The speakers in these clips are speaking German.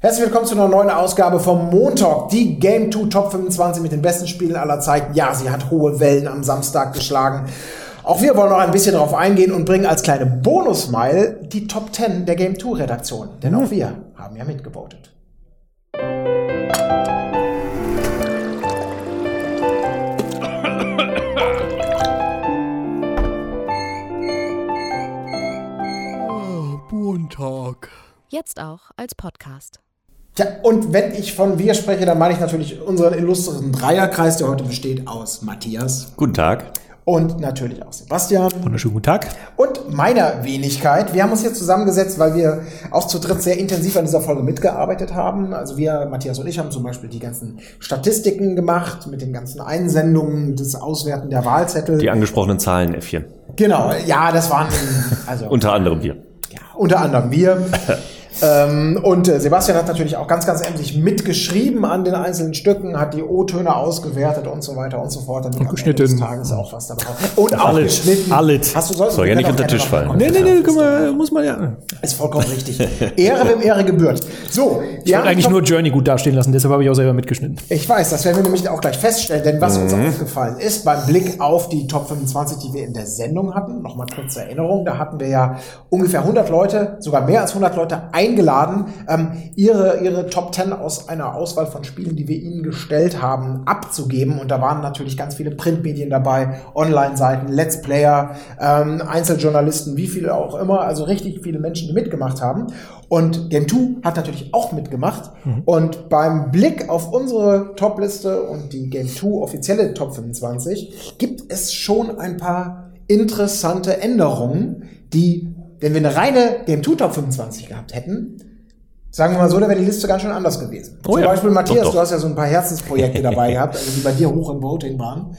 Herzlich willkommen zu einer neuen Ausgabe vom Montag, die Game 2 Top 25 mit den besten Spielen aller Zeiten. Ja, sie hat hohe Wellen am Samstag geschlagen. Auch wir wollen noch ein bisschen darauf eingehen und bringen als kleine Bonusmeile die Top 10 der Game 2 Redaktion. Denn auch wir haben ja mitgevotet. Montag. Jetzt auch als Podcast. Tja, und wenn ich von wir spreche, dann meine ich natürlich unseren illustren Dreierkreis, der heute besteht aus Matthias Guten Tag. und natürlich auch Sebastian Wunderschönen guten Tag. und meiner Wenigkeit. Wir haben uns hier zusammengesetzt, weil wir auch zu dritt sehr intensiv an dieser Folge mitgearbeitet haben. Also wir, Matthias und ich, haben zum Beispiel die ganzen Statistiken gemacht mit den ganzen Einsendungen, das Auswerten der Wahlzettel. Die angesprochenen Zahlen, Äffchen. Genau, ja, das waren also Unter anderem wir. ja, unter anderem wir. ähm, und äh, Sebastian hat natürlich auch ganz, ganz emsig mitgeschrieben an den einzelnen Stücken, hat die O-Töne ausgewertet und so weiter und so fort. Damit am geschnitten. Ende des Tages auch was dabei Und auch Alles. geschnitten. Alles. Hast du sollst Soll ja nicht unter den Tisch fallen. Nee, nee, nee, guck mal, muss man ja. Ist vollkommen richtig. Ehre, wem Ehre gebührt. So, Ich wollte eigentlich nur Journey gut dastehen lassen, deshalb habe ich auch selber mitgeschnitten. Ich weiß, das werden wir nämlich auch gleich feststellen, denn was uns aufgefallen ist beim Blick auf die Top 25, die wir in der Sendung hatten, nochmal kurze Erinnerung, da hatten wir ja ungefähr 100 Leute, sogar mehr als 100 Leute eingeladen, ähm, ihre, ihre Top 10 aus einer Auswahl von Spielen, die wir ihnen gestellt haben, abzugeben. Und da waren natürlich ganz viele Printmedien dabei, Online-Seiten, Let's Player, ähm, Einzeljournalisten, wie viele auch immer, also richtig viele Menschen, die mitgemacht haben. Und Game 2 hat natürlich auch mitgemacht. Und beim Blick auf unsere Top-Liste und die Game 2 offizielle Top 25 gibt es schon ein paar interessante Änderungen, die, wenn wir eine reine Game 2 Top 25 gehabt hätten, sagen wir mal so, da wäre die Liste ganz schön anders gewesen. Oh Zum ja. Beispiel, Matthias, Doch, doch. du hast ja so ein paar Herzensprojekte dabei gehabt, also die bei dir hoch im Voting waren.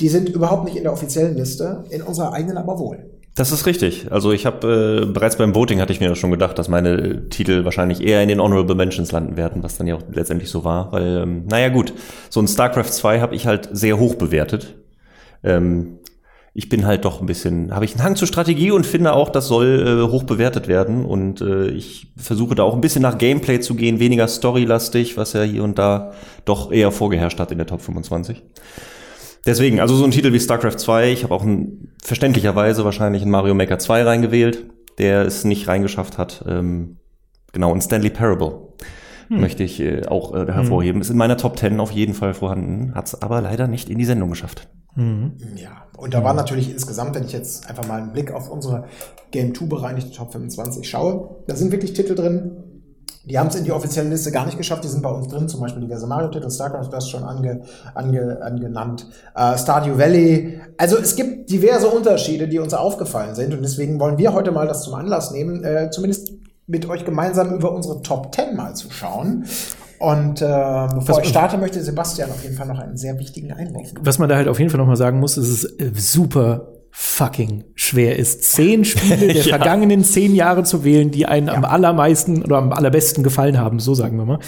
Die sind überhaupt nicht in der offiziellen Liste, in unserer eigenen aber wohl. Das ist richtig. Also ich habe äh, bereits beim Voting hatte ich mir schon gedacht, dass meine äh, Titel wahrscheinlich eher in den Honorable Mentions landen werden, was dann ja auch letztendlich so war. Weil, ähm, naja gut, so ein StarCraft 2 habe ich halt sehr hoch bewertet. Ähm, ich bin halt doch ein bisschen, habe ich einen Hang zur Strategie und finde auch, das soll äh, hoch bewertet werden. Und äh, ich versuche da auch ein bisschen nach Gameplay zu gehen, weniger storylastig, was ja hier und da doch eher vorgeherrscht hat in der Top 25. Deswegen, also so ein Titel wie StarCraft 2, ich habe auch ein, verständlicherweise wahrscheinlich einen Mario Maker 2 reingewählt, der es nicht reingeschafft hat. Ähm, genau, und Stanley Parable möchte ich äh, auch äh, hervorheben. Ist in meiner Top 10 auf jeden Fall vorhanden, hat es aber leider nicht in die Sendung geschafft. Ja, und da war natürlich insgesamt, wenn ich jetzt einfach mal einen Blick auf unsere Game 2 bereinigte Top 25 schaue, da sind wirklich Titel drin, die haben es in die offizielle Liste gar nicht geschafft, die sind bei uns drin, zum Beispiel diverse Mario-Titel, StarCraft, das schon ange, ange, angenannt, äh, Stardew Valley. Also es gibt diverse Unterschiede, die uns aufgefallen sind und deswegen wollen wir heute mal das zum Anlass nehmen, äh, zumindest mit euch gemeinsam über unsere Top 10 mal zu schauen. Und äh, bevor Was- ich starte, möchte Sebastian auf jeden Fall noch einen sehr wichtigen Einwurf. Was man da halt auf jeden Fall nochmal sagen muss, ist, es äh, super fucking schwer ist, zehn Spiele der Ja. vergangenen zehn Jahre zu wählen, die einen am allermeisten oder am allerbesten gefallen haben, so sagen wir mal.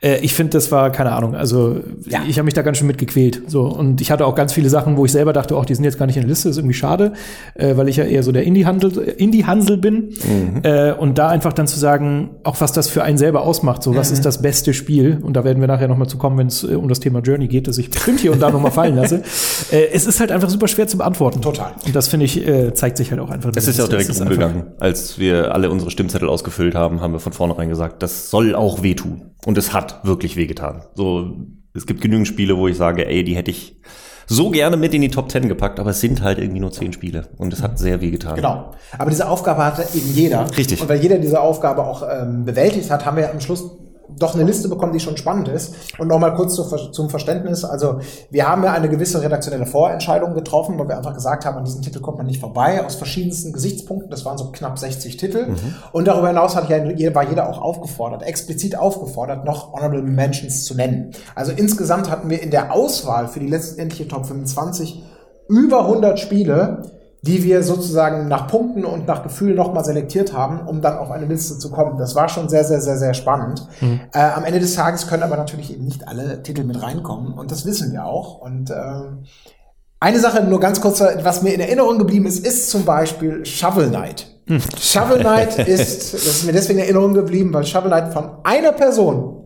Äh, ich finde, das war, keine Ahnung, also Ja. ich habe mich da ganz schön mitgequält. So, und ich hatte auch ganz viele Sachen, wo ich selber dachte, auch die sind jetzt gar nicht in der Liste, ist irgendwie schade, äh, weil ich ja eher so der Indie-Handel Indie -Hansel bin. Äh, und da einfach dann zu sagen, auch was das für einen selber ausmacht, so was ist das beste Spiel, und da werden wir nachher nochmal zu kommen, wenn es äh, um das Thema Journey geht, das ich bestimmt hier und da nochmal fallen lasse. Äh, es ist halt einfach super schwer zu beantworten. Total. Und das finde ich, äh, zeigt sich halt auch einfach. Es ist ja auch direkt Es ist einfach- umgegangen. Als wir alle unsere Stimmzettel ausgefüllt haben, haben wir von vornherein gesagt, das soll auch wehtun. Und es hat wirklich wehgetan. So, es gibt genügend Spiele, wo ich sage, ey, die hätte ich so gerne mit in die Top 10 gepackt, aber es sind halt irgendwie nur zehn Spiele. Und es hat sehr wehgetan. Genau. Aber diese Aufgabe hatte eben jeder. Richtig. Und weil jeder diese Aufgabe auch ähm, bewältigt hat, haben wir am Schluss doch eine Liste bekommen, die schon spannend ist. Und nochmal kurz zu, zum Verständnis. Also wir haben ja eine gewisse redaktionelle Vorentscheidung getroffen, weil wir einfach gesagt haben, an diesen Titel kommt man nicht vorbei, aus verschiedensten Gesichtspunkten. Das waren so knapp 60 Titel. Und darüber hinaus hat ja, war jeder auch aufgefordert, explizit aufgefordert, noch Honorable Mentions zu nennen. Also insgesamt hatten wir in der Auswahl für die letztendliche Top 25 über 100 Spiele, die wir sozusagen nach Punkten und nach Gefühl nochmal selektiert haben, um dann auf eine Liste zu kommen. Das war schon sehr, sehr, sehr, sehr spannend. Äh, am Ende des Tages können aber natürlich eben nicht alle Titel mit reinkommen und das wissen wir auch. Und ähm, Eine Sache nur ganz kurz, was mir in Erinnerung geblieben ist, ist zum Beispiel Shovel Knight. Shovel Knight ist, das ist mir deswegen in Erinnerung geblieben, weil Shovel Knight von einer Person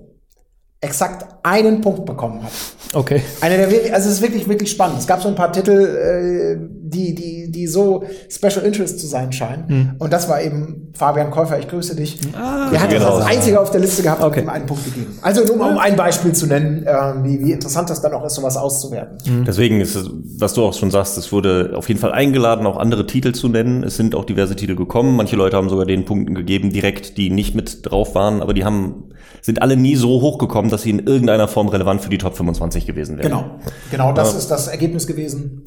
exakt einen Punkt bekommen hat. Okay. Einer der wirklich, also es ist wirklich, wirklich spannend. Es gab so ein paar Titel, äh, die, die, die so Special Interest zu sein scheinen. Hm. Und das war eben Fabian Käufer, ich grüße dich. Ah, Der hat das genau. als einziger auf der Liste gehabt und Okay. ihm einen Punkt gegeben. Also nur mal um ein Beispiel zu nennen, äh, wie, wie interessant das dann auch ist, sowas auszuwerten. Deswegen ist es, was du auch schon sagst, es wurde auf jeden Fall eingeladen, auch andere Titel zu nennen. Es sind auch diverse Titel gekommen. Manche Leute haben sogar den Punkten gegeben, direkt, die nicht mit drauf waren, aber die haben, sind alle nie so hochgekommen, dass sie in irgendeiner Form relevant für die Top 25 gewesen wären. Genau, genau das Ja. ist das Ergebnis gewesen.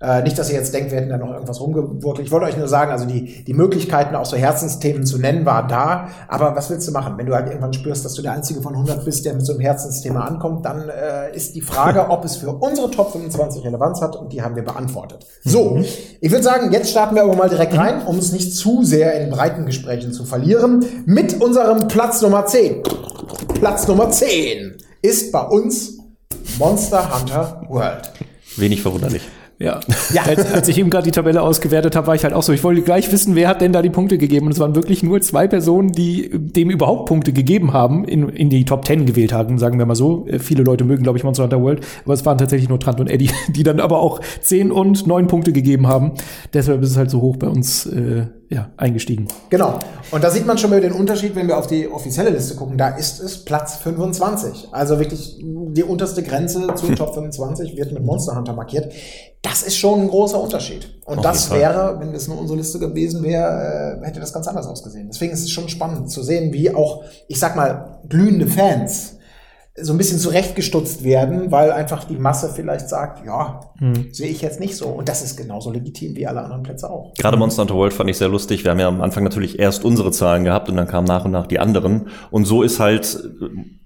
Äh, nicht, dass ihr jetzt denkt, wir hätten da noch irgendwas rumgewurtelt. Ich wollte euch nur sagen, also die, die Möglichkeiten, auch so Herzensthemen zu nennen, war da. Aber was willst du machen? Wenn du halt irgendwann spürst, dass du der Einzige von 100 bist, der mit so einem Herzensthema ankommt, dann äh, ist die Frage, ob es für unsere Top 25 Relevanz hat und die haben wir beantwortet. So, ich würde sagen, jetzt starten wir aber mal direkt rein, um es nicht zu sehr in breiten Gesprächen zu verlieren, mit unserem Platz Nummer 10. Platz Nummer 10 ist bei uns Monster Hunter World. Wenig verwunderlich. Ja. Ja. Als, als ich eben gerade die Tabelle ausgewertet habe, war ich halt auch so, ich wollte gleich wissen, wer hat denn da die Punkte gegeben. Und es waren wirklich nur zwei Personen, die dem überhaupt Punkte gegeben haben, in, in die Top 10 gewählt haben, sagen wir mal so. Äh, Viele Leute mögen, glaube ich, Monster Hunter World, aber es waren tatsächlich nur Trant und Eddie, die dann aber auch 10 und 9 Punkte gegeben haben. Deshalb ist es halt so hoch bei uns äh, ja, eingestiegen. Genau. Und da sieht man schon mal den Unterschied, wenn wir auf die offizielle Liste gucken. Da ist es Platz 25. Also wirklich die unterste Grenze zu Top 25 wird mit Monster Hunter markiert. Das ist schon ein großer Unterschied. Und Auf das wäre, wenn das nur unsere Liste gewesen wäre, äh, hätte das ganz anders ausgesehen. Deswegen ist es schon spannend zu sehen, wie auch, ich sag mal, glühende Fans so ein bisschen zurechtgestutzt werden, weil einfach die Masse vielleicht sagt, ja, sehe ich jetzt nicht so. Und das ist genauso legitim wie alle anderen Plätze auch. Gerade Monster Hunter World fand ich sehr lustig. Wir haben ja am Anfang natürlich erst unsere Zahlen gehabt und dann kamen nach und nach die anderen. Und so ist halt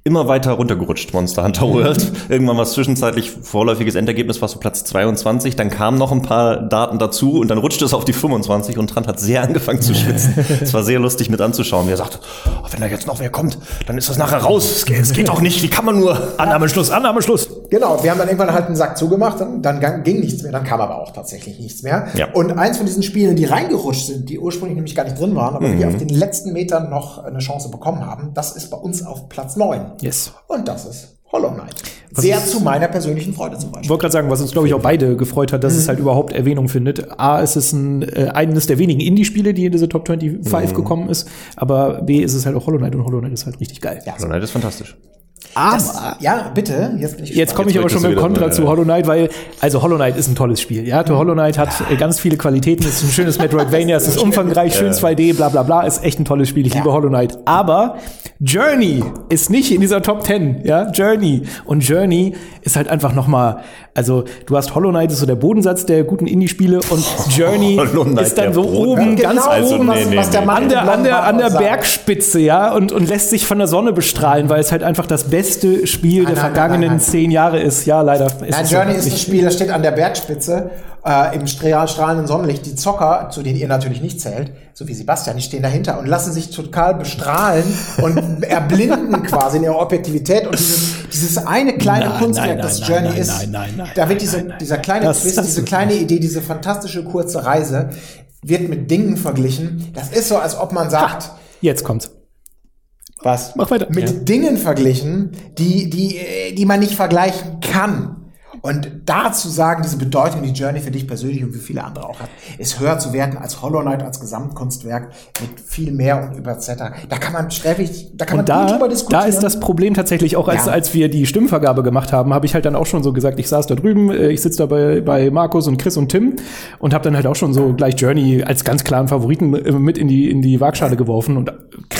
immer weiter runtergerutscht Monster Hunter World. Irgendwann war es zwischenzeitlich vorläufiges Endergebnis, war so Platz 22. Dann kamen noch ein paar Daten dazu und dann rutschte es auf die 25 und Trant hat sehr angefangen zu schwitzen. Es war sehr lustig mit anzuschauen. Er sagt, oh, wenn da jetzt noch wer kommt, dann ist das nachher raus. Es geht, es geht doch nicht. Wie kann man nur? Annahmeschluss, Annahmeschluss. Genau, wir haben dann irgendwann halt einen Sack zugemacht, dann, dann ging nichts mehr, dann kam aber auch tatsächlich nichts mehr. Ja. Und eins von diesen Spielen, die reingerutscht sind, die ursprünglich nämlich gar nicht drin waren, aber Mhm. die auf den letzten Metern noch eine Chance bekommen haben, das ist bei uns auf Platz 9. Yes. Und das ist Hollow Knight. Sehr zu meiner persönlichen Freude zum Ich Beispiel. wollte gerade sagen, was uns, glaube ich, auch beide gefreut hat, dass es halt überhaupt Erwähnung findet. A, ist es ein, äh, eines der wenigen Indie-Spiele, die in diese Top 25 gekommen ist. Aber B, ist es halt auch Hollow Knight und Hollow Knight ist halt richtig geil. Ja, Hollow Knight ist fantastisch. Das, ja, bitte, jetzt bin ich Jetzt komme ich aber schon mit dem Kontra zu Hollow Knight, weil, also Hollow Knight ist ein tolles Spiel. Ja, Hollow Knight hat äh, ganz viele Qualitäten, es ist ein schönes Metroidvania, es ist umfangreich, schön 2D, bla bla bla, ist echt ein tolles Spiel. Ich liebe Hollow Knight. Aber Journey ist nicht in dieser Top 10, ja, Journey. Und Journey ist halt einfach nochmal, also du hast Hollow Knight ist so der Bodensatz der guten Indie-Spiele und Journey Hollow Knight, ist dann der so oben, Genau ganz Also, oben, nee, nee, was der nee. Mann an der, an der, an der. Bergspitze, ja, und, und lässt sich von der Sonne bestrahlen, weil es halt einfach das beste Spiel der nein, nein, vergangenen nein, nein. zehn Jahre ist. Ja, leider. Ist Nein, es so Journey ist das Spiel, das steht an der Bergspitze äh, im strahl- strahlenden Sonnenlicht. Die Zocker, zu denen ihr natürlich nicht zählt, so wie Sebastian, die stehen dahinter und lassen sich total bestrahlen und erblinden quasi in ihrer Objektivität. Und dieses, dieses eine kleine Nein, Kunstwerk, nein, das nein, Journey nein, ist, nein, nein, nein, da wird nein, diese, nein, nein. dieser kleine Das- Twist, das diese kleine Idee, diese fantastische kurze Reise, wird mit Dingen verglichen. Das ist so, als ob man sagt, Jetzt kommt's. Was? Mach weiter. Mit Ja. Dingen verglichen, die, die, äh, die man nicht vergleichen kann. Und dazu sagen, diese Bedeutung, die Journey für dich persönlich und für viele andere auch hat, ist höher zu werten als Hollow Knight, als Gesamtkunstwerk mit viel mehr und über etc. Da kann man sträflich, da kann Und man gut da, drüber da diskutieren. ist das Problem tatsächlich auch, als, Ja. als wir die Stimmvergabe gemacht haben, habe ich halt dann auch schon so gesagt, ich saß da drüben, äh, ich sitze da bei, bei Markus und Chris und Tim und habe dann halt auch schon so gleich Journey als ganz klaren Favoriten äh, mit in die, in die Waagschale geworfen und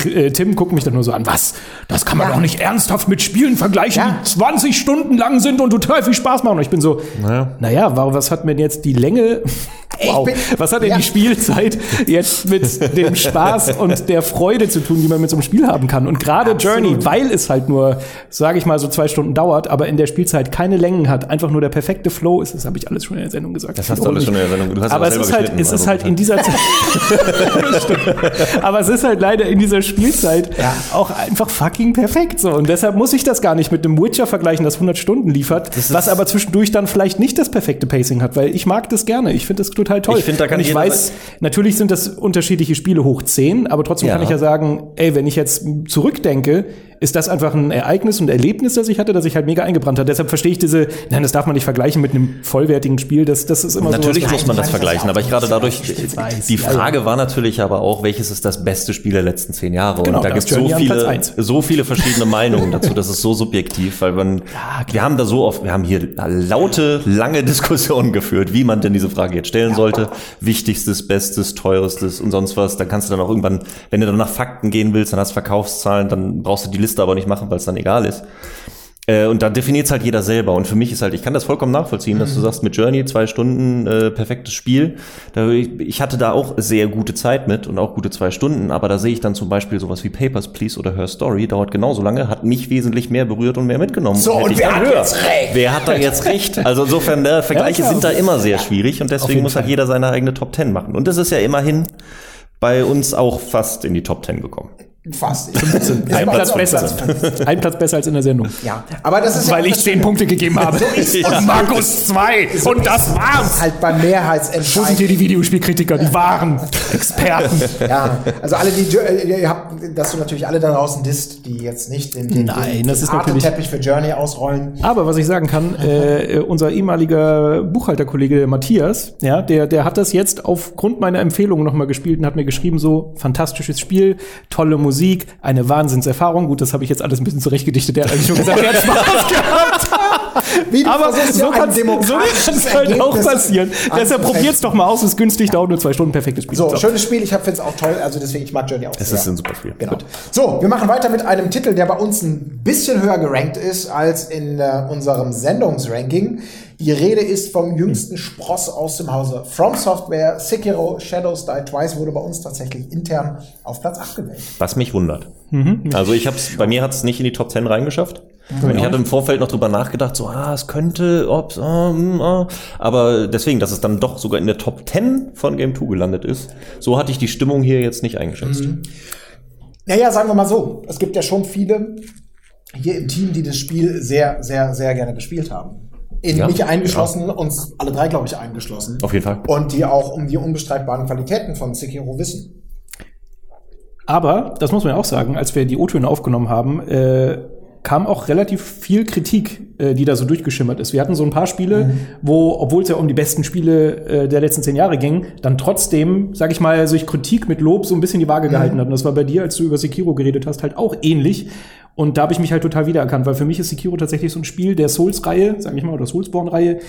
äh, Tim guckt mich dann nur so an, was? Das kann man Ja. doch nicht ernsthaft mit Spielen vergleichen, Ja. die 20 Stunden lang sind und total viel Spaß machen. Und ich bin so, naja, warum, was hat mir denn jetzt die Länge Wow. bin- Was hat denn Ja. die Spielzeit jetzt mit dem Spaß und der Freude zu tun, die man mit so einem Spiel haben kann? Und gerade. Journey, weil es halt nur, sage ich mal, so zwei Stunden dauert, aber in der Spielzeit keine Längen hat, einfach nur der perfekte Flow ist, das habe ich alles schon in der Sendung gesagt. Das hast du alles schon in der Sendung. Du hast aber das es ist halt, es ist halt in dieser Zeit. Aber es ist halt leider in dieser Spielzeit auch einfach fucking perfekt so. Und deshalb muss ich das gar nicht mit dem Witcher vergleichen, das 100 Stunden liefert, was aber zwischendurch dann vielleicht nicht das perfekte Pacing hat, weil ich mag das gerne. Ich finde das total toll. Ich finde, da kann Und ich weiß, natürlich sind das unterschiedliche Spiele hoch 10, aber trotzdem Ja. kann ich ja sagen, ey, wenn ich jetzt zurückdenke, ist das einfach ein Ereignis und Erlebnis, das ich hatte, das ich halt mega eingebrannt hat. Deshalb verstehe ich diese, nein, das darf man nicht vergleichen mit einem vollwertigen Spiel. Das, das ist immer Natürlich so. muss man das vergleichen, aber ich gerade dadurch, die Frage war natürlich aber auch, welches ist das beste Spiel der letzten zehn Jahre? Genau, und da gibt es so viele, so viele verschiedene Meinungen dazu. Das ist so subjektiv, weil man, wir haben da so oft, wir haben hier laute, lange Diskussionen geführt, wie man denn diese Frage jetzt stellen sollte. Wichtigstes, bestes, teuerstes und sonst was. Dann kannst du dann auch irgendwann, wenn du dann nach Fakten gehen willst, dann hast Verkaufszahlen, dann brauchst du die Liste aber nicht machen, weil es dann egal ist. Äh, und da definiert es halt jeder selber. Und für mich ist halt, ich kann das vollkommen nachvollziehen, dass du sagst, mit Journey zwei Stunden äh, perfektes Spiel. Da, ich, ich hatte da auch sehr gute Zeit mit und auch gute zwei Stunden, aber da sehe ich dann zum Beispiel sowas wie Papers, Please oder Her Story, dauert genauso lange, hat mich wesentlich mehr berührt und mehr mitgenommen. So, Hätte und ich wer dann hat höher. jetzt recht? Wer hat da jetzt recht? Also insofern, äh, Vergleiche Ja, sind da immer sehr schwierig und deswegen muss halt Fall. jeder seine eigene Top Ten machen. Und das ist ja immerhin bei uns auch fast in die Top Ten gekommen. Fast. Ein Platz besser. Ein Platz besser als in der Sendung. Ja, aber das ist ja Weil ich zehn. Punkte gegeben habe. Und Markus zwei. Und das war's. halt beim Wo sind hier Mehrheitsentscheid. die Videospielkritiker, die wahren Experten? Ja, also alle, die, ihr habt, dass du natürlich alle da draußen disst, die jetzt nicht den, den, Nein, den, das den ist natürlich- Teppich für Journey ausrollen. Aber was ich sagen kann, äh, unser ehemaliger Buchhalterkollege Matthias, ja, der, der hat das jetzt aufgrund meiner Empfehlung nochmal gespielt und hat mir geschrieben, so fantastisches Spiel, tolle Musik, eine Wahnsinnserfahrung. Gut, das habe ich jetzt alles ein bisschen zurechtgedichtet. Der hat eigentlich schon gesagt, er hat Spaß gehabt. Wie du Aber so kann es halt auch passieren. Deshalb anzufechten. probiert's doch mal aus, ist günstig, dauert nur zwei Stunden, perfektes Spiel. So, schönes Spiel, ich finde es auch toll, also deswegen, ich mag Journey auch Es ist ein super Spiel. Genau. So, wir machen weiter mit einem Titel, der bei uns ein bisschen höher gerankt ist als in äh, unserem Sendungsranking. Die Rede ist vom jüngsten Spross aus dem Hause From Software. Sekiro Shadows Die Twice wurde bei uns tatsächlich intern auf Platz 8 gewählt. Was mich wundert. Also ich hab's, bei mir hat es nicht in die Top 10 reingeschafft. Mhm. Und ich hatte im Vorfeld noch drüber nachgedacht, so, ah, es könnte, ob's, ah, hm, ah. aber deswegen, dass es dann doch sogar in der Top 10 von Game 2 gelandet ist, so hatte ich die Stimmung hier jetzt nicht eingeschätzt. Mhm. Naja, sagen wir mal so. Es gibt ja schon viele hier im Team, die das Spiel sehr, sehr, sehr gerne gespielt haben. In Ja, mich eingeschlossen, uns alle drei, glaube ich, eingeschlossen. Auf jeden Fall. Und die auch um die unbestreitbaren Qualitäten von Sekiro wissen. Aber, das muss man ja auch sagen, als wir die O-Töne aufgenommen haben, äh, kam auch relativ viel Kritik, äh, die da so durchgeschimmert ist. Wir hatten so ein paar Spiele, wo, obwohl es ja um die besten Spiele äh, der letzten zehn Jahre ging, dann trotzdem, sag ich mal, sich Kritik mit Lob so ein bisschen die Waage gehalten hat. Und das war bei dir, als du über Sekiro geredet hast, halt auch ähnlich. Und da habe ich mich halt total wiedererkannt, weil für mich ist Sekiro tatsächlich so ein Spiel der Souls-Reihe, sag ich mal, oder Soulsborne-Reihe,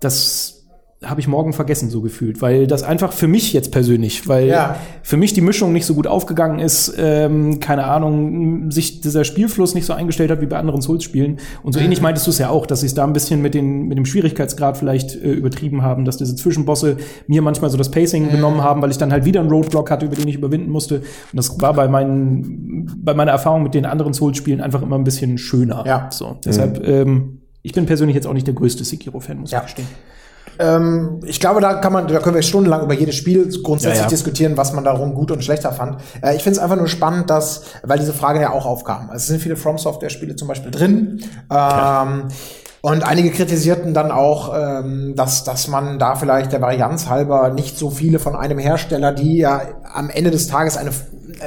das habe ich morgen vergessen, so gefühlt, weil das einfach für mich jetzt persönlich, weil Ja. für mich die Mischung nicht so gut aufgegangen ist, ähm, keine Ahnung, sich dieser Spielfluss nicht so eingestellt hat wie bei anderen Souls-Spielen. Und so ähnlich meintest du es ja auch, dass sie es da ein bisschen mit, den, mit dem Schwierigkeitsgrad vielleicht äh, übertrieben haben, dass diese Zwischenbosse mir manchmal so das Pacing genommen haben, weil ich dann halt wieder einen Roadblock hatte, über den ich überwinden musste. Und das war bei meinen, bei meiner Erfahrung mit den anderen Souls-Spielen einfach immer ein bisschen schöner. Ja. So, deshalb, ähm, ich bin persönlich jetzt auch nicht der größte Sekiro-Fan, muss Ja. ich gestehen. Ähm, ich glaube, da kann man, da können wir stundenlang über jedes Spiel grundsätzlich Ja, ja. diskutieren, was man darum gut und schlechter fand. Äh, ich finde es einfach nur spannend, dass, weil diese Frage ja auch aufkam. Also Es sind viele From Software Spiele zum Beispiel drin. Ähm, und einige kritisierten dann auch, ähm, dass, dass man da vielleicht der Varianz halber nicht so viele von einem Hersteller, die ja am Ende des Tages eine,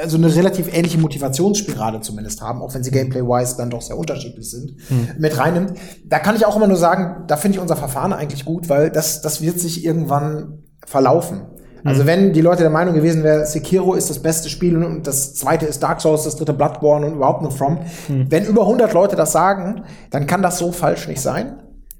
also eine relativ ähnliche Motivationsspirale zumindest haben, auch wenn sie gameplay-wise dann doch sehr unterschiedlich sind, mit reinnimmt. Da kann ich auch immer nur sagen, da finde ich unser Verfahren eigentlich gut, weil das, das wird sich irgendwann verlaufen. Also wenn die Leute der Meinung gewesen wäre, Sekiro ist das beste Spiel und das zweite ist Dark Souls, das dritte Bloodborne und überhaupt nur From, wenn über 100 Leute das sagen, dann kann das so falsch nicht sein.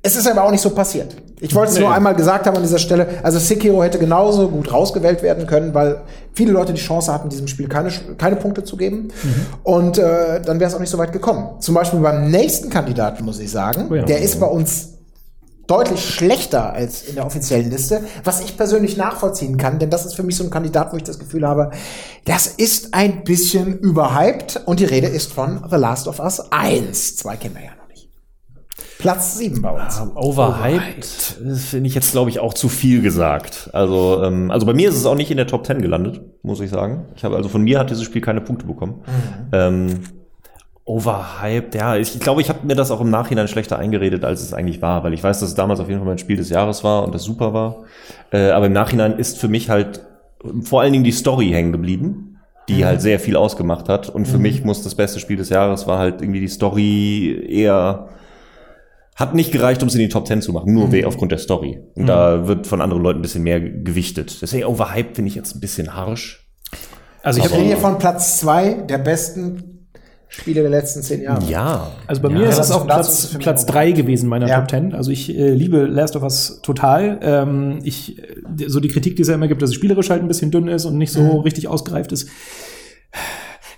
Es ist aber auch nicht so passiert. Ich wollte es nur einmal gesagt haben an dieser Stelle. Also Sekiro hätte genauso gut rausgewählt werden können, weil viele Leute die Chance hatten, diesem Spiel keine, keine Punkte zu geben. Und äh, dann wäre es auch nicht so weit gekommen. Zum Beispiel beim nächsten Kandidaten muss ich sagen, Oh ja. der ist bei uns deutlich schlechter als in der offiziellen Liste, was ich persönlich nachvollziehen kann, denn das ist für mich so ein Kandidat, wo ich das Gefühl habe, das ist ein bisschen überhyped und die Rede ist von The Last of Us 1. Zwei kennen wir ja noch nicht. Platz 7 bei uns. Ähm, Overhyped, das finde ich jetzt, glaube ich, auch zu viel gesagt. Also, ähm, also bei mir ist es auch nicht in der Top 10 gelandet, muss ich sagen. Ich habe also von mir hat dieses Spiel keine Punkte bekommen. Ähm, overhyped, ja, ich, ich glaube, ich habe mir das auch im Nachhinein schlechter eingeredet, als es eigentlich war, weil ich weiß, dass es damals auf jeden Fall mein Spiel des Jahres war und das super war. Äh, aber im Nachhinein ist für mich halt vor allen Dingen die Story hängen geblieben, die halt sehr viel ausgemacht hat. Und für mich muss das beste Spiel des Jahres war halt irgendwie die Story eher hat nicht gereicht, um es in die Top 10 zu machen, nur we- aufgrund der Story. Und da wird von anderen Leuten ein bisschen mehr gewichtet. Deswegen overhyped finde ich jetzt ein bisschen harsch. Also ich rede hier von Platz 2 der besten Spiele der letzten zehn Jahre. Ja. Also bei ja. mir ist das es auch ist Platz, Platz drei gewesen meiner Ja. Top 10. Also ich äh, liebe Last of Us total. Ähm, ich, äh, so die Kritik, die es ja immer gibt, dass es spielerisch halt ein bisschen dünn ist und nicht so Mhm. richtig ausgereift ist,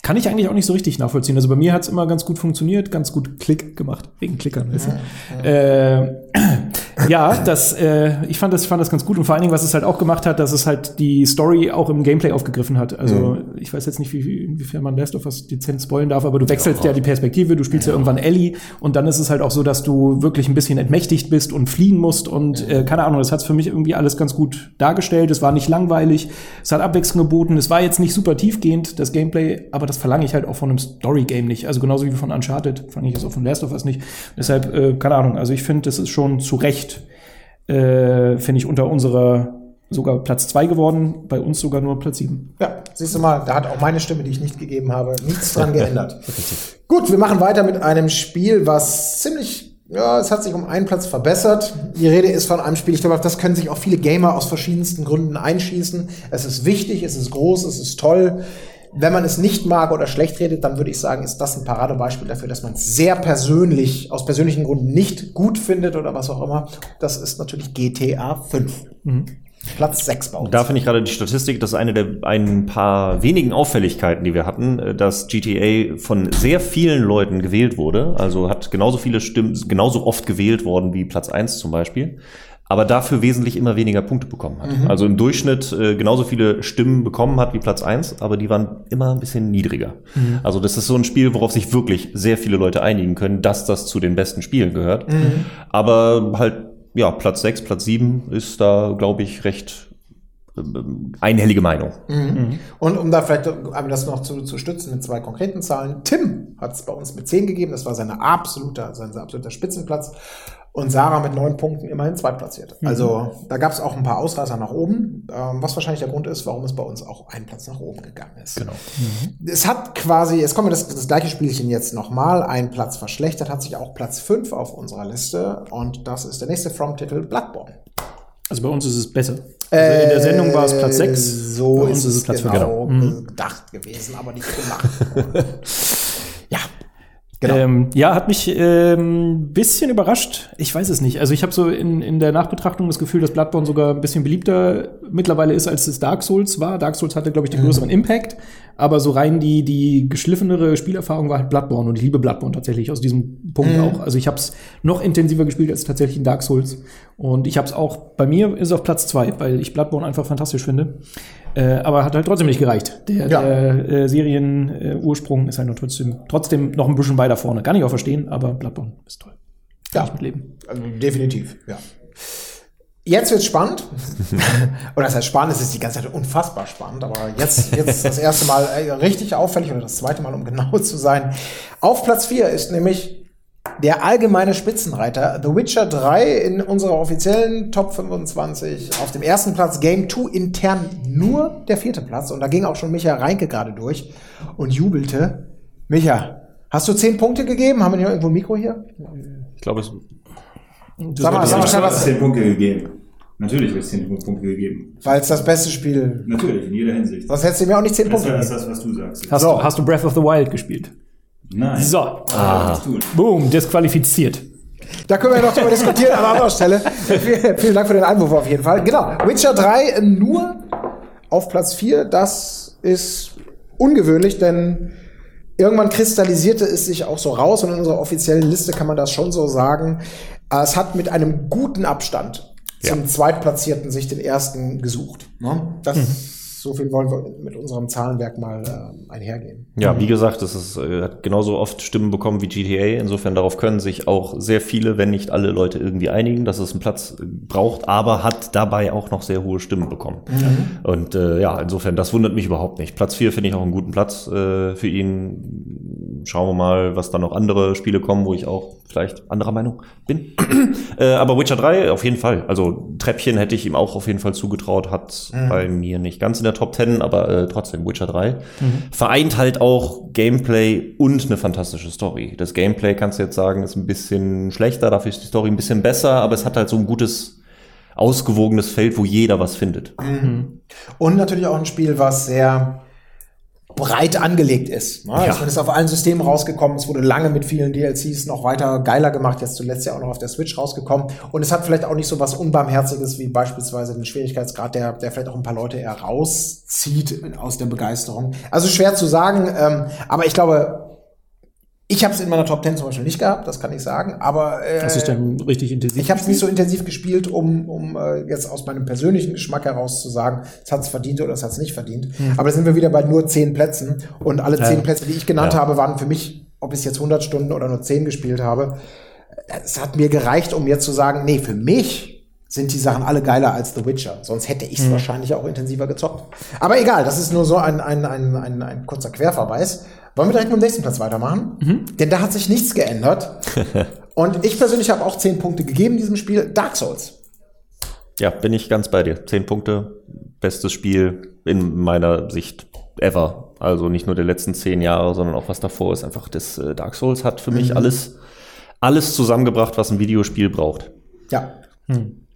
kann ich eigentlich auch nicht so richtig nachvollziehen. Also bei mir hat es immer ganz gut funktioniert, ganz gut Klick gemacht, wegen Klickern. Weißt du? Äh, ja, das, äh, ich fand das, fand das ganz gut und vor allen Dingen, was es halt auch gemacht hat, dass es halt die Story auch im Gameplay aufgegriffen hat. Also ich weiß jetzt nicht, wie, wie, inwiefern man Last of Us dezent spoilen darf, aber du wechselst ja, die Perspektive, du spielst ja. irgendwann Ellie und dann ist es halt auch so, dass du wirklich ein bisschen entmächtigt bist und fliehen musst und äh, keine Ahnung, das hat es für mich irgendwie alles ganz gut dargestellt. Es war nicht langweilig, es hat Abwechslung geboten, es war jetzt nicht super tiefgehend, das Gameplay, aber das verlange ich halt auch von einem Story-Game nicht. Also genauso wie von Uncharted, verlange ich das auch von Last of Us nicht. Deshalb, äh, keine Ahnung, also ich finde, das ist schon zu Recht, äh, finde ich, unter unserer sogar Platz zwei geworden, bei uns sogar nur Platz sieben. Ja, siehst du mal, da hat auch meine Stimme, die ich nicht gegeben habe, nichts dran geändert. Gut, wir machen weiter mit einem Spiel, was ziemlich, ja, es hat sich um einen Platz verbessert. Die Rede ist von einem Spiel, ich glaube, das können sich auch viele Gamer aus verschiedensten Gründen einschießen. Es ist wichtig, es ist groß, es ist toll. Wenn man es nicht mag oder schlecht redet, dann würde ich sagen, ist das ein Paradebeispiel dafür, dass man es sehr persönlich, aus persönlichen Gründen nicht gut findet oder was auch immer. Das ist natürlich GTA 5. Platz 6 bei uns. Da finde ich gerade die Statistik, das ist eine der ein paar wenigen Auffälligkeiten, die wir hatten, äh, dass GTA von sehr vielen Leuten gewählt wurde. Also hat genauso viele Stimmen, genauso oft gewählt worden wie Platz 1 zum Beispiel. Aber dafür wesentlich immer weniger Punkte bekommen hat. Also im Durchschnitt äh, genauso viele Stimmen bekommen hat wie Platz 1, aber die waren immer ein bisschen niedriger. Also das ist so ein Spiel, worauf sich wirklich sehr viele Leute einigen können, dass das zu den besten Spielen gehört. Aber halt ja, Platz 6, Platz 7 ist da, glaube ich, recht einhellige Meinung. Und um da vielleicht um das noch zu, zu stützen mit zwei konkreten Zahlen. Tim hat es bei uns mit 10 gegeben. Das war seine absolute, sein absoluter Spitzenplatz. Und Sarah mit neun Punkten immerhin zweitplatziert. Also da gab es auch ein paar Ausreißer nach oben, ähm, was wahrscheinlich der Grund ist, warum es bei uns auch einen Platz nach oben gegangen ist. Genau. Es hat quasi, es kommt mir das, das gleiche Spielchen jetzt nochmal, einen Platz verschlechtert, hat sich auch Platz 5 auf unserer Liste. Und das ist der nächste From-Titel Bloodborne. Also bei uns ist es besser. Also in der Sendung war es Platz 6, So ist, es Platz genau. genau gedacht gewesen, aber nicht gemacht. genau. Ähm, ja, hat mich ähm, bisschen überrascht. Ich weiß es nicht. Also ich habe so in, in der Nachbetrachtung das Gefühl, dass Bloodborne sogar ein bisschen beliebter mittlerweile ist, als es Dark Souls war. Dark Souls hatte, glaube ich, den größeren Impact. Aber so rein die, die geschliffenere Spielerfahrung war halt Bloodborne. Und ich liebe Bloodborne tatsächlich aus diesem Punkt auch. Also ich habe es noch intensiver gespielt als tatsächlich in Dark Souls. Und ich habe es auch, bei mir ist es auf Platz zwei, weil ich Bloodborne einfach fantastisch finde. Äh, aber hat halt trotzdem nicht gereicht. Der, Ja. der äh, Serienursprung äh, Ursprung ist halt noch trotzdem, trotzdem noch ein bisschen weiter vorne. Kann ich auch verstehen, aber Bloodborne ist toll. Kann Ja. ich mitleben. Also definitiv, ja. Jetzt wird's spannend. oder das heißt spannend, es ist die ganze Zeit unfassbar spannend, aber jetzt, jetzt das erste Mal äh, richtig auffällig oder das zweite Mal, um genau zu sein. Auf Platz 4 ist nämlich der allgemeine Spitzenreiter The Witcher 3 in unserer offiziellen Top 25. Auf dem ersten Platz Game 2 intern nur der vierte Platz. Und da ging auch schon Micha Reinke gerade durch und jubelte. Micha, hast du zehn Punkte gegeben? Haben wir hier irgendwo ein Mikro hier? Ich glaube, es Sag mal, sag mal schnell Ich habe was. 10 Punkte gegeben. Natürlich habe ich 10 Punkte gegeben. Weil es das beste Spiel. Natürlich, in jeder Hinsicht. Sonst hättest du mir auch nicht 10 Punkte Besser als gegeben. das, was du sagst. Hast, So. du, hast du Breath of the Wild gespielt? Nein. So, Ah. Boom, disqualifiziert. Da können wir noch drüber diskutieren an anderer Stelle. Vielen Dank für den Einwurf auf jeden Fall. Genau. Witcher 3 nur auf Platz 4. Das ist ungewöhnlich, denn irgendwann kristallisierte es sich auch so raus und in unserer offiziellen Liste kann man das schon so sagen. Es hat mit einem guten Abstand zum Zweitplatzierten sich den ersten gesucht. Ne? Das, So viel wollen wir mit unserem Zahlenwerk mal äh, einhergehen. Ja, wie gesagt, es ist, äh, hat genauso oft Stimmen bekommen wie GTA. Insofern darauf können sich auch sehr viele, wenn nicht alle Leute irgendwie einigen, dass es einen Platz äh, braucht, aber hat dabei auch noch sehr hohe Stimmen bekommen. Und äh, ja, insofern, das wundert mich überhaupt nicht. Platz 4 finde ich auch einen guten Platz äh, für ihn. Schauen wir mal, was da noch andere Spiele kommen, wo ich auch vielleicht anderer Meinung bin. äh, aber Witcher 3 auf jeden Fall. Also Treppchen hätte ich ihm auch auf jeden Fall zugetraut, hat bei mir nicht ganz in der Top 10, aber äh, trotzdem Witcher 3. Vereint halt auch Gameplay und eine fantastische Story. Das Gameplay kannst du jetzt sagen, ist ein bisschen schlechter, dafür ist die Story ein bisschen besser, aber es hat halt so ein gutes, ausgewogenes Feld, wo jeder was findet. Und natürlich auch ein Spiel, was sehr breit angelegt ist. Ne? Ja. Es ist auf allen Systemen rausgekommen. Es wurde lange mit vielen DLCs noch weiter geiler gemacht. Jetzt zuletzt ja auch noch auf der Switch rausgekommen. Und es hat vielleicht auch nicht so was Unbarmherziges wie beispielsweise den Schwierigkeitsgrad, der, der vielleicht auch ein paar Leute eher rauszieht aus der Begeisterung. Also schwer zu sagen. Ähm, aber ich glaube, ich habe es in meiner Top 10 zum Beispiel nicht gehabt, das kann ich sagen. Aber äh, Das ist dann richtig intensiv. ich habe es nicht so intensiv gespielt, um, um äh, jetzt aus meinem persönlichen Geschmack heraus zu sagen, es hat es verdient oder es hat es nicht verdient. Aber da sind wir wieder bei nur zehn Plätzen. Und alle zehn Plätze, die ich genannt Ja. habe, waren für mich, ob ich jetzt 100 Stunden oder nur 10 gespielt habe, es hat mir gereicht, um jetzt zu sagen, nee, für mich sind die Sachen alle geiler als The Witcher. Sonst hätte ich es wahrscheinlich auch intensiver gezockt. Aber egal, das ist nur so ein, ein, ein, ein, ein kurzer Querverweis. Wollen wir direkt mit dem nächsten Platz weitermachen? Denn da hat sich nichts geändert. Und ich persönlich habe auch 10 Punkte gegeben diesem Spiel. Dark Souls. Ja, bin ich ganz bei dir. Zehn Punkte, bestes Spiel in meiner Sicht ever. Also nicht nur der letzten zehn Jahre, sondern auch was davor ist. Einfach das äh, Dark Souls hat für mich alles, alles zusammengebracht, was ein Videospiel braucht. Ja.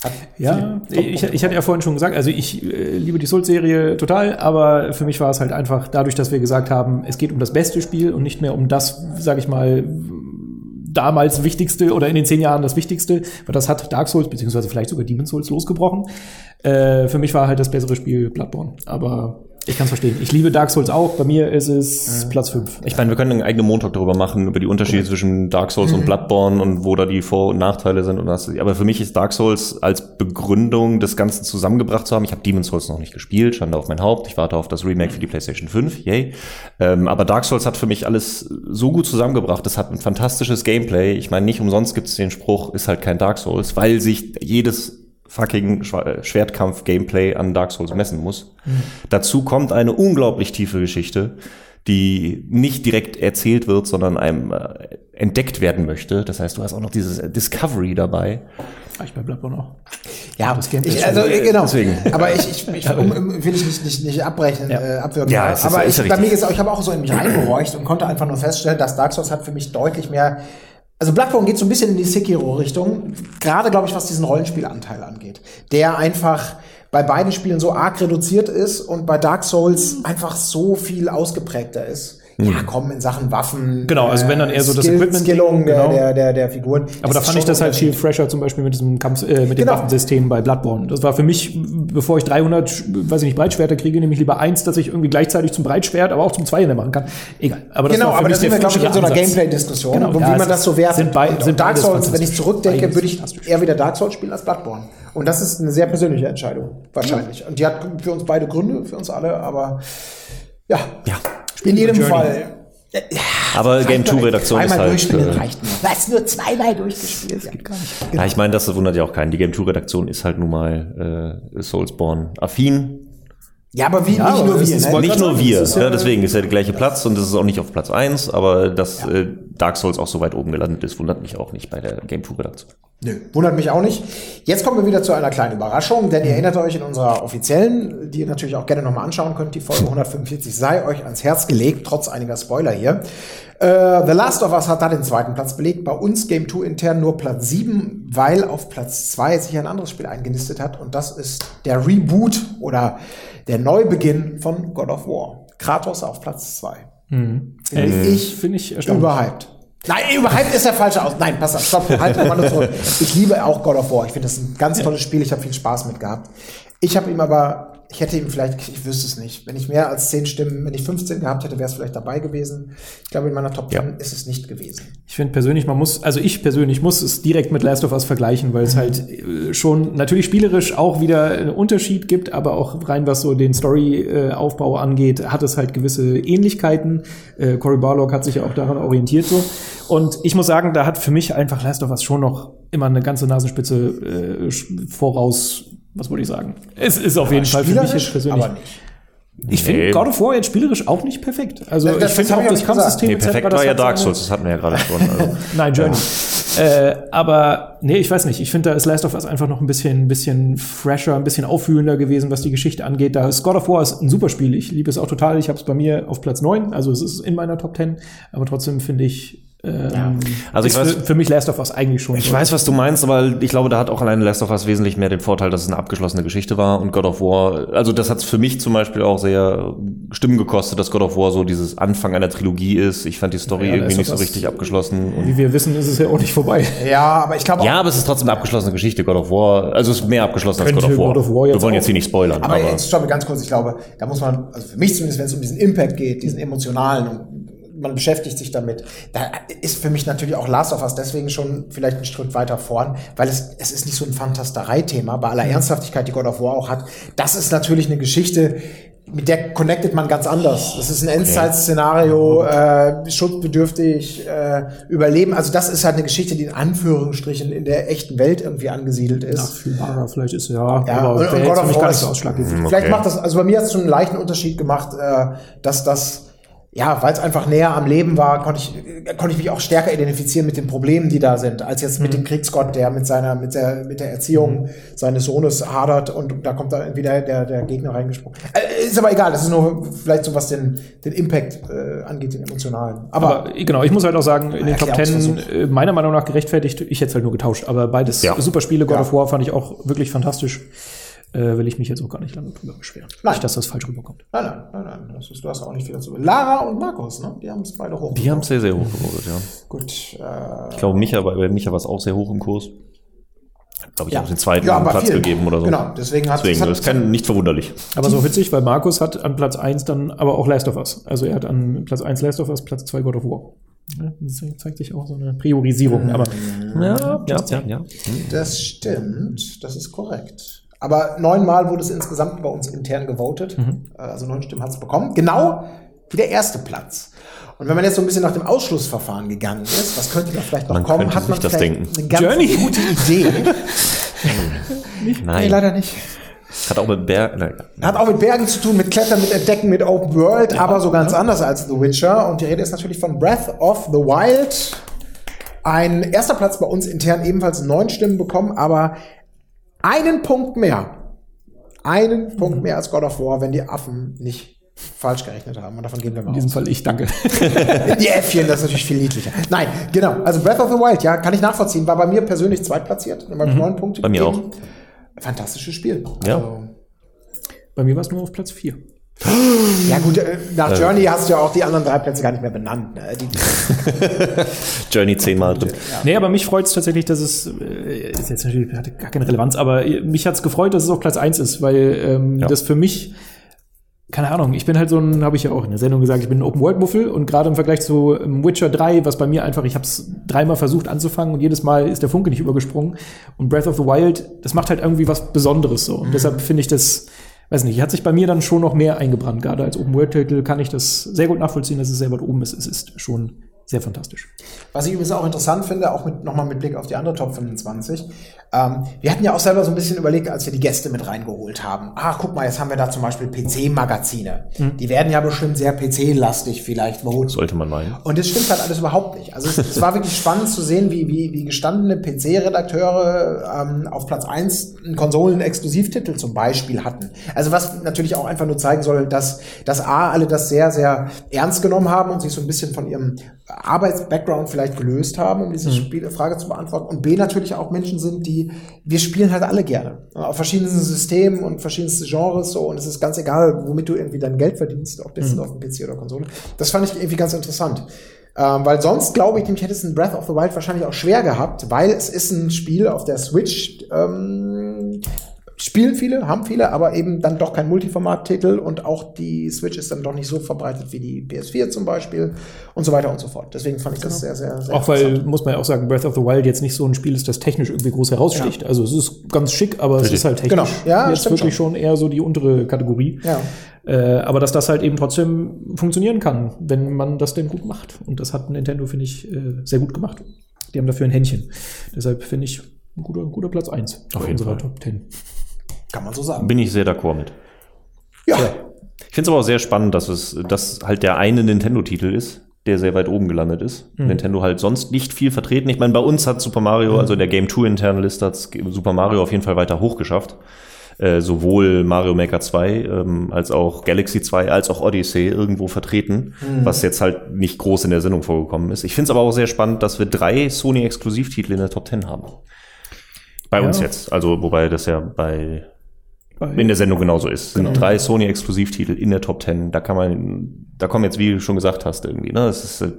Hat Ja, ich, ich hatte ja vorhin schon gesagt, also ich äh, liebe die Souls-Serie total, aber für mich war es halt einfach dadurch, dass wir gesagt haben, es geht um das beste Spiel und nicht mehr um das, sage ich mal, damals wichtigste oder in den zehn Jahren das Wichtigste, weil das hat Dark Souls beziehungsweise vielleicht sogar Demon's Souls losgebrochen. Äh, für mich war halt das bessere Spiel Bloodborne, aber ich kann es verstehen. Ich liebe Dark Souls auch, bei mir ist es Platz fünf. Ich meine, wir können einen eigenen Montag darüber machen, über die Unterschiede zwischen Dark Souls und Bloodborne und wo da die Vor- und Nachteile sind. Und das, aber für mich ist Dark Souls als Begründung des Ganzen zusammengebracht zu haben. Ich habe Demon's Souls noch nicht gespielt, Schande auf mein Haupt. Ich warte auf das Remake für die PlayStation 5, yay. Ähm, aber Dark Souls hat für mich alles so gut zusammengebracht. Es hat ein fantastisches Gameplay. Ich meine, nicht umsonst gibt es den Spruch, ist halt kein Dark Souls, weil sich jedes fucking äh, Schwertkampf-Gameplay an Dark Souls messen muss. Dazu kommt eine unglaublich tiefe Geschichte, die nicht direkt erzählt wird, sondern einem äh, entdeckt werden möchte. Das heißt, du hast auch noch dieses äh, Discovery dabei. Ah, ich bei Bloodborne auch. Ja, Das Gameplay ich, ist also schon- äh, genau. deswegen. Aber ich, ich, ich um, um, will ich nicht, nicht, nicht abbrechen, Ja. äh, abwürgen. Ja, es ist- aber ist ich, bei mir ist auch, ich habe auch so in mich reingehorcht und konnte einfach nur feststellen, dass Dark Souls hat für mich deutlich mehr. Also Bloodborne geht so ein bisschen in die Sekiro-Richtung, gerade glaube ich, was diesen Rollenspielanteil angeht, der einfach bei beiden Spielen so arg reduziert ist und bei Dark Souls einfach so viel ausgeprägter ist. Ja, komm, in Sachen Waffen. Genau, also wenn dann eher so das Skill, Equipment- Skillung der, genau. der, der, der Figuren. Aber da fand ich das halt viel fresher, zum Beispiel mit diesem Kampf, äh, mit dem Genau. Waffensystem bei Bloodborne. Das war für mich, bevor ich 300, sch- weiß ich nicht, Breitschwerter kriege, nämlich lieber eins, dass ich irgendwie gleichzeitig zum Breitschwert, aber auch zum Zweihänder machen kann. Egal. Aber das Genau, aber mich da sind wir, glaube ich, in so einer. Gameplay-Diskussion, Genau, und ja, wie es man das so wertet. sind bei- Und sind Dark Souls, wenn ich zurückdenke, würde ich eher wieder Dark Souls spielen als Bloodborne. Und das ist eine sehr persönliche Entscheidung, wahrscheinlich. Und die hat für uns beide Gründe, für uns alle, aber ja, Ja. In jedem Journey. Fall. Aber Game 2 Redaktion ist halt. durchspielen Äh, reicht nur. Was, nur zweimal durchgespielt? Das geht gar nicht. ja, ich meine, das wundert ja auch keinen. Die Game 2 Redaktion ist halt nun mal äh, Soulsborne affin. Ja, aber wie, Ja, nicht nur wir, ne? Nicht nur wir, das ist ja, ja- deswegen ist ja der gleiche Platz und es ist auch nicht auf Platz 1, aber dass äh, Dark Souls auch so weit oben gelandet ist, wundert mich auch nicht bei der Game 2 Redaktion. Nö, wundert mich auch nicht. Jetzt kommen wir wieder zu einer kleinen Überraschung, denn ihr erinnert euch in unserer offiziellen, die ihr natürlich auch gerne nochmal anschauen könnt, die Folge 145 sei euch ans Herz gelegt, trotz einiger Spoiler hier. Äh, The Last of Us hat da den zweiten Platz belegt, bei uns Game 2 intern nur Platz 7, weil auf Platz 2 sich ein anderes Spiel eingenistet hat und das ist der Reboot oder der Neubeginn von God of War. Kratos auf Platz 2. Finde Äh, ich Finde ich erstaunlich. Überhyped. Nein, überhyped ist der falsche Aus. Nein, pass auf, stopp, halt mal nur zurück. Ich liebe auch God of War. Ich finde das ein ganz tolles Spiel. Ich habe viel Spaß mit gehabt. Ich habe ihm aber ich hätte ihm vielleicht, ich wüsste es nicht. Wenn ich mehr als 10 Stimmen, wenn ich 15 gehabt hätte, wäre es vielleicht dabei gewesen. Ich glaube, in meiner Top 10 ist es nicht gewesen. Ich finde persönlich, man muss, also ich persönlich muss es direkt mit Last of Us vergleichen, weil es halt äh, schon natürlich spielerisch auch wieder einen Unterschied gibt, aber auch rein was so den Story-Aufbau angeht, hat es halt gewisse Ähnlichkeiten. Äh, Cory Barlog hat sich ja auch daran orientiert so. Und ich muss sagen, da hat für mich einfach Last of Us schon noch immer eine ganze Nasenspitze äh, voraus. Was wollte ich sagen? Es ist auf jeden Fall für mich jetzt Spielerisch, persönlich. aber nicht. Ich finde God of War jetzt spielerisch auch nicht perfekt. Also Das- ich finde auch das. Kampfsystem Nee, perfekt das war ja Dark Souls, das hatten wir ja gerade schon. Also. Nein, Journey. Äh, aber nee, ich weiß nicht. Ich finde, da ist Last of Us einfach noch ein bisschen, ein bisschen fresher, ein bisschen auffühlender gewesen, was die Geschichte angeht. Da ist God of War ist ein super Spiel. Ich liebe es auch total. Ich habe es bei mir auf Platz 9, also es ist in meiner Top 10. Aber trotzdem finde ich, ähm, Also ich ist weiß- für, für mich Last of Us eigentlich schon. Ich so. weiß, was du meinst, aber ich glaube, da hat auch alleine Last of Us wesentlich mehr den Vorteil, dass es eine abgeschlossene Geschichte war und God of War, also das hat für mich zum Beispiel auch sehr Stimmen gekostet, dass God of War so dieses Anfang einer Trilogie ist. Ich fand die Story Ja, irgendwie nicht so richtig abgeschlossen. Und Wie wir wissen, ist es ja auch nicht vorbei. Ja, aber ich glaube auch, ja, aber es ist trotzdem eine abgeschlossene Geschichte, God of War. Also es ist mehr abgeschlossen als God of War. God of War Wir wollen jetzt hier nicht spoilern, Aber aber, jetzt stopp ganz kurz, ich glaube, da muss man, also für mich zumindest, wenn es um diesen Impact geht, diesen emotionalen und man beschäftigt sich damit, da ist für mich natürlich auch Last of Us deswegen schon vielleicht einen Schritt weiter vorn, weil es, es ist nicht so ein Fantasterei-Thema, bei aller Ernsthaftigkeit, die God of War auch hat. Das ist natürlich eine Geschichte, mit der connectet man ganz anders. Das ist ein Endzeit-Szenario, äh, schutzbedürftig, äh, Überleben. Also das ist halt eine Geschichte, die in Anführungsstrichen in der echten Welt irgendwie angesiedelt ist. Nachfühlbarer vielleicht ist ja, Ja, aber und- und God of War gar nicht so ausschlaggebend. Okay. Vielleicht macht das, also bei mir hat es schon einen leichten Unterschied gemacht, äh, dass das, ja, weil es einfach näher am Leben war, konnte ich, äh, konnte ich mich auch stärker identifizieren mit den Problemen, die da sind, als jetzt mit dem Kriegsgott, der mit seiner, mit der, mit der Erziehung seines Sohnes hadert und da kommt da irgendwie der, der, Gegner reingesprungen. Äh, ist aber egal, das ist nur vielleicht so, was den, den Impact äh, angeht, den emotionalen. Aber, Aber genau, ich muss halt auch sagen, in den Top Ten äh, meiner Meinung nach gerechtfertigt, ich hätte es halt nur getauscht, aber beides Ja. super Spiele. God Ja. of War fand ich auch wirklich fantastisch. Äh, will ich mich jetzt auch gar nicht lange drüber beschweren. Nein. Nicht, dass das falsch rüberkommt. nein, nein, nein, nein, das ist, du hast auch nicht viel dazu. Lara und Markus, ne? Die haben es beide hoch. die haben es sehr, sehr hoch gewotet, ja. Gut, äh, Ich glaube, Micha, war- bei Micha war es auch sehr hoch im Kurs. Glaube ich, Ja. auch den zweiten Ja, Platz viel. gegeben oder so. Genau, deswegen hat- Deswegen, das ist nicht verwunderlich. Aber so witzig, weil Markus hat an Platz 1 dann aber auch Last of Us. Also er hat an Platz 1 Last of Us, Platz 2 God of War. Ja, das zeigt sich auch so eine Priorisierung. Aber Ja, ja, ja, ja. Das stimmt, das ist korrekt. Aber neunmal wurde es insgesamt bei uns intern gewotet. Mhm. Also neun Stimmen hat es bekommen. Genau wie der erste Platz. Und wenn man jetzt so ein bisschen nach dem Ausschlussverfahren gegangen ist, was könnte da vielleicht noch Man kommen, hat man vielleicht denken. eine ganz Journey. gute Idee. nee, Nein. leider nicht. Hat auch mit Berg. Nein. Hat auch mit Bergen zu tun, mit Klettern, mit Entdecken, mit Open World, aber so ganz anders als The Witcher. Und die Rede ist natürlich von Breath of the Wild. Ein erster Platz bei uns intern ebenfalls neun Stimmen bekommen, aber einen Punkt mehr. Einen Punkt mehr als God of War, wenn die Affen nicht falsch gerechnet haben. Und davon gehen wir mal in diesem aus. Fall ich danke. Die Äffchen, das ist natürlich viel niedlicher. Nein, genau. Also Breath of the Wild, ja, kann ich nachvollziehen. War bei mir persönlich zweitplatziert. Habe ich neun Punkte Mhm. Bei mir gegeben. Fantastisches Spiel. Ja. Also, Bei mir war es nur auf Platz 4. Ja gut, äh, nach Journey hast du ja auch die anderen drei Plätze gar nicht mehr benannt. Ne? Journey zehnmal drin. Nee, aber mich freut es tatsächlich, dass es, äh, ist jetzt natürlich, hatte gar keine Relevanz, aber äh, mich hat es gefreut, dass es auf Platz 1 ist, weil ähm, Ja. das für mich, keine Ahnung, ich bin halt so ein, habe ich ja auch in der Sendung gesagt, ich bin ein Open-World-Muffel und gerade im Vergleich zu Witcher 3, was bei mir einfach, ich habe es dreimal versucht anzufangen und jedes Mal ist der Funke nicht übergesprungen und Breath of the Wild, das macht halt irgendwie was Besonderes so und deshalb finde ich das, weiß nicht, hat sich bei mir dann schon noch mehr eingebrannt, gerade als Open-World-Titel kann ich das sehr gut nachvollziehen, dass es sehr weit oben ist, es ist schon sehr fantastisch. was ich übrigens auch interessant finde, auch mit, nochmal mit Blick auf die andere Top 25. Ähm, wir hatten ja auch selber so ein bisschen überlegt, als wir die Gäste mit reingeholt haben. Ach, guck mal, jetzt haben wir da zum Beispiel PC-Magazine. Die werden ja bestimmt sehr PC-lastig vielleicht voten. Sollte man meinen. Und das stimmt halt alles überhaupt nicht. Also es, es war wirklich spannend zu sehen, wie, wie, wie gestandene PC-Redakteure ähm, auf Platz 1 einen Konsolen-Exklusivtitel zum Beispiel hatten. Also was natürlich auch einfach nur zeigen soll, dass, dass A, alle das sehr, sehr ernst genommen haben und sich so ein bisschen von ihrem Arbeits-Background vielleicht gelöst haben, um diese Spiele, Frage zu beantworten. Und B, natürlich auch Menschen sind, die, wir spielen halt alle gerne. Auf verschiedensten Systemen und verschiedensten Genres so. Und es ist ganz egal, womit du irgendwie dein Geld verdienst, ob das auf dem PC oder Konsole. Das fand ich irgendwie ganz interessant. Ähm, weil sonst glaube ich, nämlich hätte es ein Breath of the Wild wahrscheinlich auch schwer gehabt, weil es ist ein Spiel auf der Switch, ähm, spielen viele, haben viele, aber eben dann doch kein Multiformat-Titel und auch die Switch ist dann doch nicht so verbreitet wie die PS4 zum Beispiel und so weiter und so fort. Deswegen fand ich das sehr, sehr, sehr Auch weil, muss man ja auch sagen, Breath of the Wild jetzt nicht so ein Spiel ist, das technisch irgendwie groß heraussticht. Also es ist ganz schick, aber es ist halt technisch Genau. Ja, jetzt wirklich schon. eher so die untere Kategorie. Ja. Äh, aber dass das halt eben trotzdem funktionieren kann, wenn man das denn gut macht. Und das hat Nintendo, finde ich, äh, sehr gut gemacht. Die haben dafür ein Händchen. Deshalb finde ich ein guter, ein guter Platz 1 Auf unserer Fall. Top 10. Kann man so sagen. Bin ich sehr d'accord mit. Ja. Ich finde es aber auch sehr spannend, dass es dass halt der eine Nintendo-Titel ist, der sehr weit oben gelandet ist. Nintendo halt sonst nicht viel vertreten. Ich meine, bei uns hat Super Mario, also der Game 2 internen Liste hat Super Mario auf jeden Fall weiter hochgeschafft. Äh, sowohl Mario Maker 2 ähm, als auch Galaxy 2 als auch Odyssey irgendwo vertreten, was jetzt halt nicht groß in der Sendung vorgekommen ist. Ich finde es aber auch sehr spannend, dass wir drei Sony-Exklusivtitel in der Top 10 haben. Bei uns Ja. jetzt. Also, wobei das ja Bei- in der Sendung genauso ist. Es sind drei Sony-Exklusivtitel in der Top 10. Da kann man, da kommen jetzt, wie du schon gesagt hast, irgendwie, ne? Es ist, äh,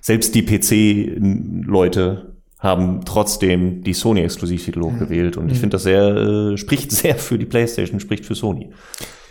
selbst die PC-Leute haben trotzdem die Sony-Exklusivtitel hochgewählt. Und ich finde das sehr, äh, spricht sehr für die PlayStation, spricht für Sony.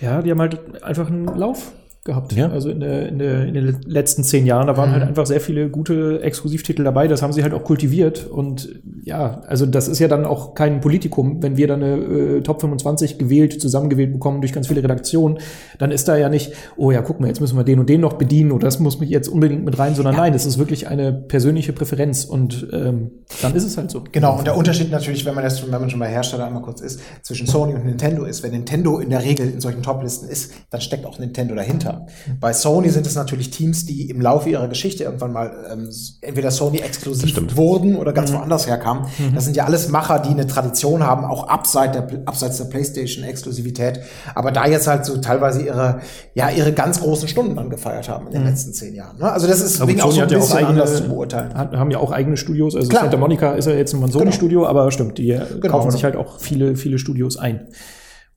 Ja, die haben halt einfach einen Lauf gehabt. Ja. Also in, der, in, der, in den letzten zehn Jahren, da waren halt einfach sehr viele gute Exklusivtitel dabei. Das haben sie halt auch kultiviert. Und ja, also das ist ja dann auch kein Politikum. Wenn wir dann eine äh, Top 25 gewählt, zusammengewählt bekommen durch ganz viele Redaktionen, dann ist da ja nicht, oh ja, guck mal, jetzt müssen wir den und den noch bedienen oder das muss mich jetzt unbedingt mit rein, sondern nein, es ist wirklich eine persönliche Präferenz und ähm, dann ist es halt so. Genau, und der Unterschied natürlich, wenn man jetzt, wenn man schon bei Hersteller einmal kurz ist, zwischen Sony und Nintendo ist, wenn Nintendo in der Regel in solchen Toplisten ist, dann steckt auch Nintendo dahinter. Bei Sony sind es natürlich Teams, die im Laufe ihrer Geschichte irgendwann mal ähm, entweder Sony exklusiv wurden oder ganz woanders herkamen. Das sind ja alles Macher, die eine Tradition haben, auch abseits der, abseits der PlayStation-Exklusivität, aber da jetzt halt so teilweise ihre, ja, ihre ganz großen Stunden dann gefeiert haben in den letzten zehn Jahren. Ne? Also das ist Aber deswegen auch so ein hat ja auch bisschen eigene, anders zu beurteilen. hat, haben ja auch eigene Studios. Also Klar. Santa Monica ist ja jetzt ein Sony-Studio, aber stimmt, die Genau, kaufen sich genau. halt auch viele, viele Studios ein,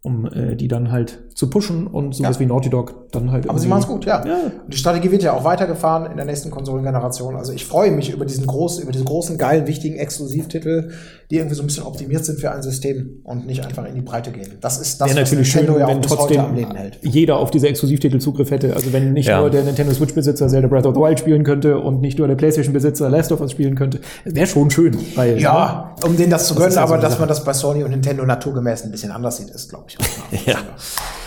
um äh, die dann halt zu pushen und sowas Ja. wie Naughty Dog dann halt. Aber sie machen es gut, ja. Ja. Und die Strategie wird ja auch weitergefahren in der nächsten Konsolengeneration. Also ich freue mich über diesen großen, über diese großen, geilen, wichtigen Exklusivtitel, die irgendwie so ein bisschen optimiert sind für ein System und nicht einfach in die Breite gehen. Das ist das, Wäre was natürlich schön, Nintendo ja auch wenn trotzdem am Leben hält. jeder auf diese Exklusivtitel Zugriff hätte. Also wenn nicht Ja. nur der Nintendo Switch-Besitzer Zelda Breath of the Wild spielen könnte und nicht nur der PlayStation-Besitzer Last of Us spielen könnte. Wäre schon schön. Weil, Ja, um denen das zu gönnen, ja so aber dass man das bei Sony und Nintendo naturgemäß ein bisschen anders sieht, ist, glaube ich, auch Ja.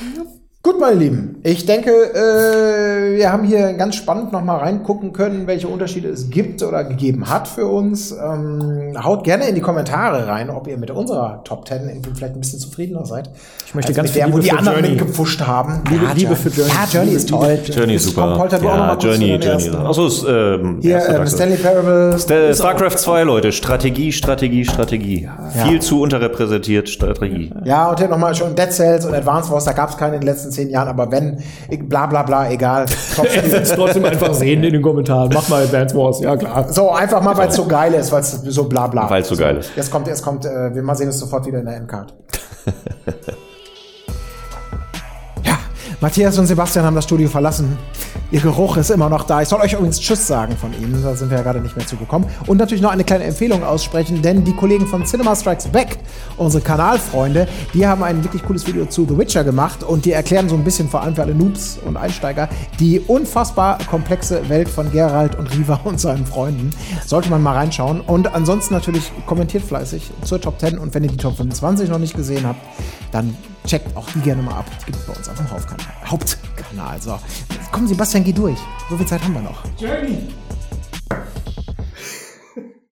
Nope. Gut, meine Lieben. Ich denke, äh, wir haben hier ganz spannend noch mal reingucken können, welche Unterschiede es gibt oder gegeben hat für uns. Ähm, haut gerne in die Kommentare rein, ob ihr mit unserer Top 10 irgendwie vielleicht ein bisschen zufriedener seid. Ich möchte ganz mit der, viel wo die für anderen Journey. mitgepfuscht haben. Liebe- Liebe für Journey. Ja, Journey ist toll. Journey ist super. kommt Polter, Ja, Journey, Journey. Achso, ist, ähm, Hier, ähm. Stanley Parable. Sta- StarCraft 2, Leute. Strategie, Strategie, Strategie. Viel zu unterrepräsentiert Strategie. Ja, und hier nochmal schon Dead Cells und Advance Wars, da gab es keine in den letzten zehn Jahren, aber wenn, bla bla bla, egal. Es trotzdem einfach sehen in den Kommentaren. Mach mal Advance Wars, ja klar. So, einfach mal, weil es so geil ist, weil es so bla bla. Weil's so geil ist. Jetzt kommt, jetzt kommt, äh, wir mal sehen es sofort wieder in der Endcard. ja, Matthias und Sebastian haben das Studio verlassen. Ihr Geruch ist immer noch da. Ich soll euch übrigens Tschüss sagen von ihnen, da sind wir ja gerade nicht mehr zugekommen. Und natürlich noch eine kleine Empfehlung aussprechen, denn die Kollegen von Cinema Strikes Back, unsere Kanalfreunde, die haben ein wirklich cooles Video zu The Witcher gemacht und die erklären so ein bisschen, vor allem für alle Noobs und Einsteiger, die unfassbar komplexe Welt von Geralt und Riva und seinen Freunden. Sollte man mal reinschauen. Und ansonsten natürlich kommentiert fleißig zur Top 10 und wenn ihr die Top 25 noch nicht gesehen habt, dann checkt auch die gerne mal ab. Die gibt es bei uns auf dem Hauptkanal. Hauptkanal. So. Komm, dann geh durch. So viel Zeit haben wir noch. Journey.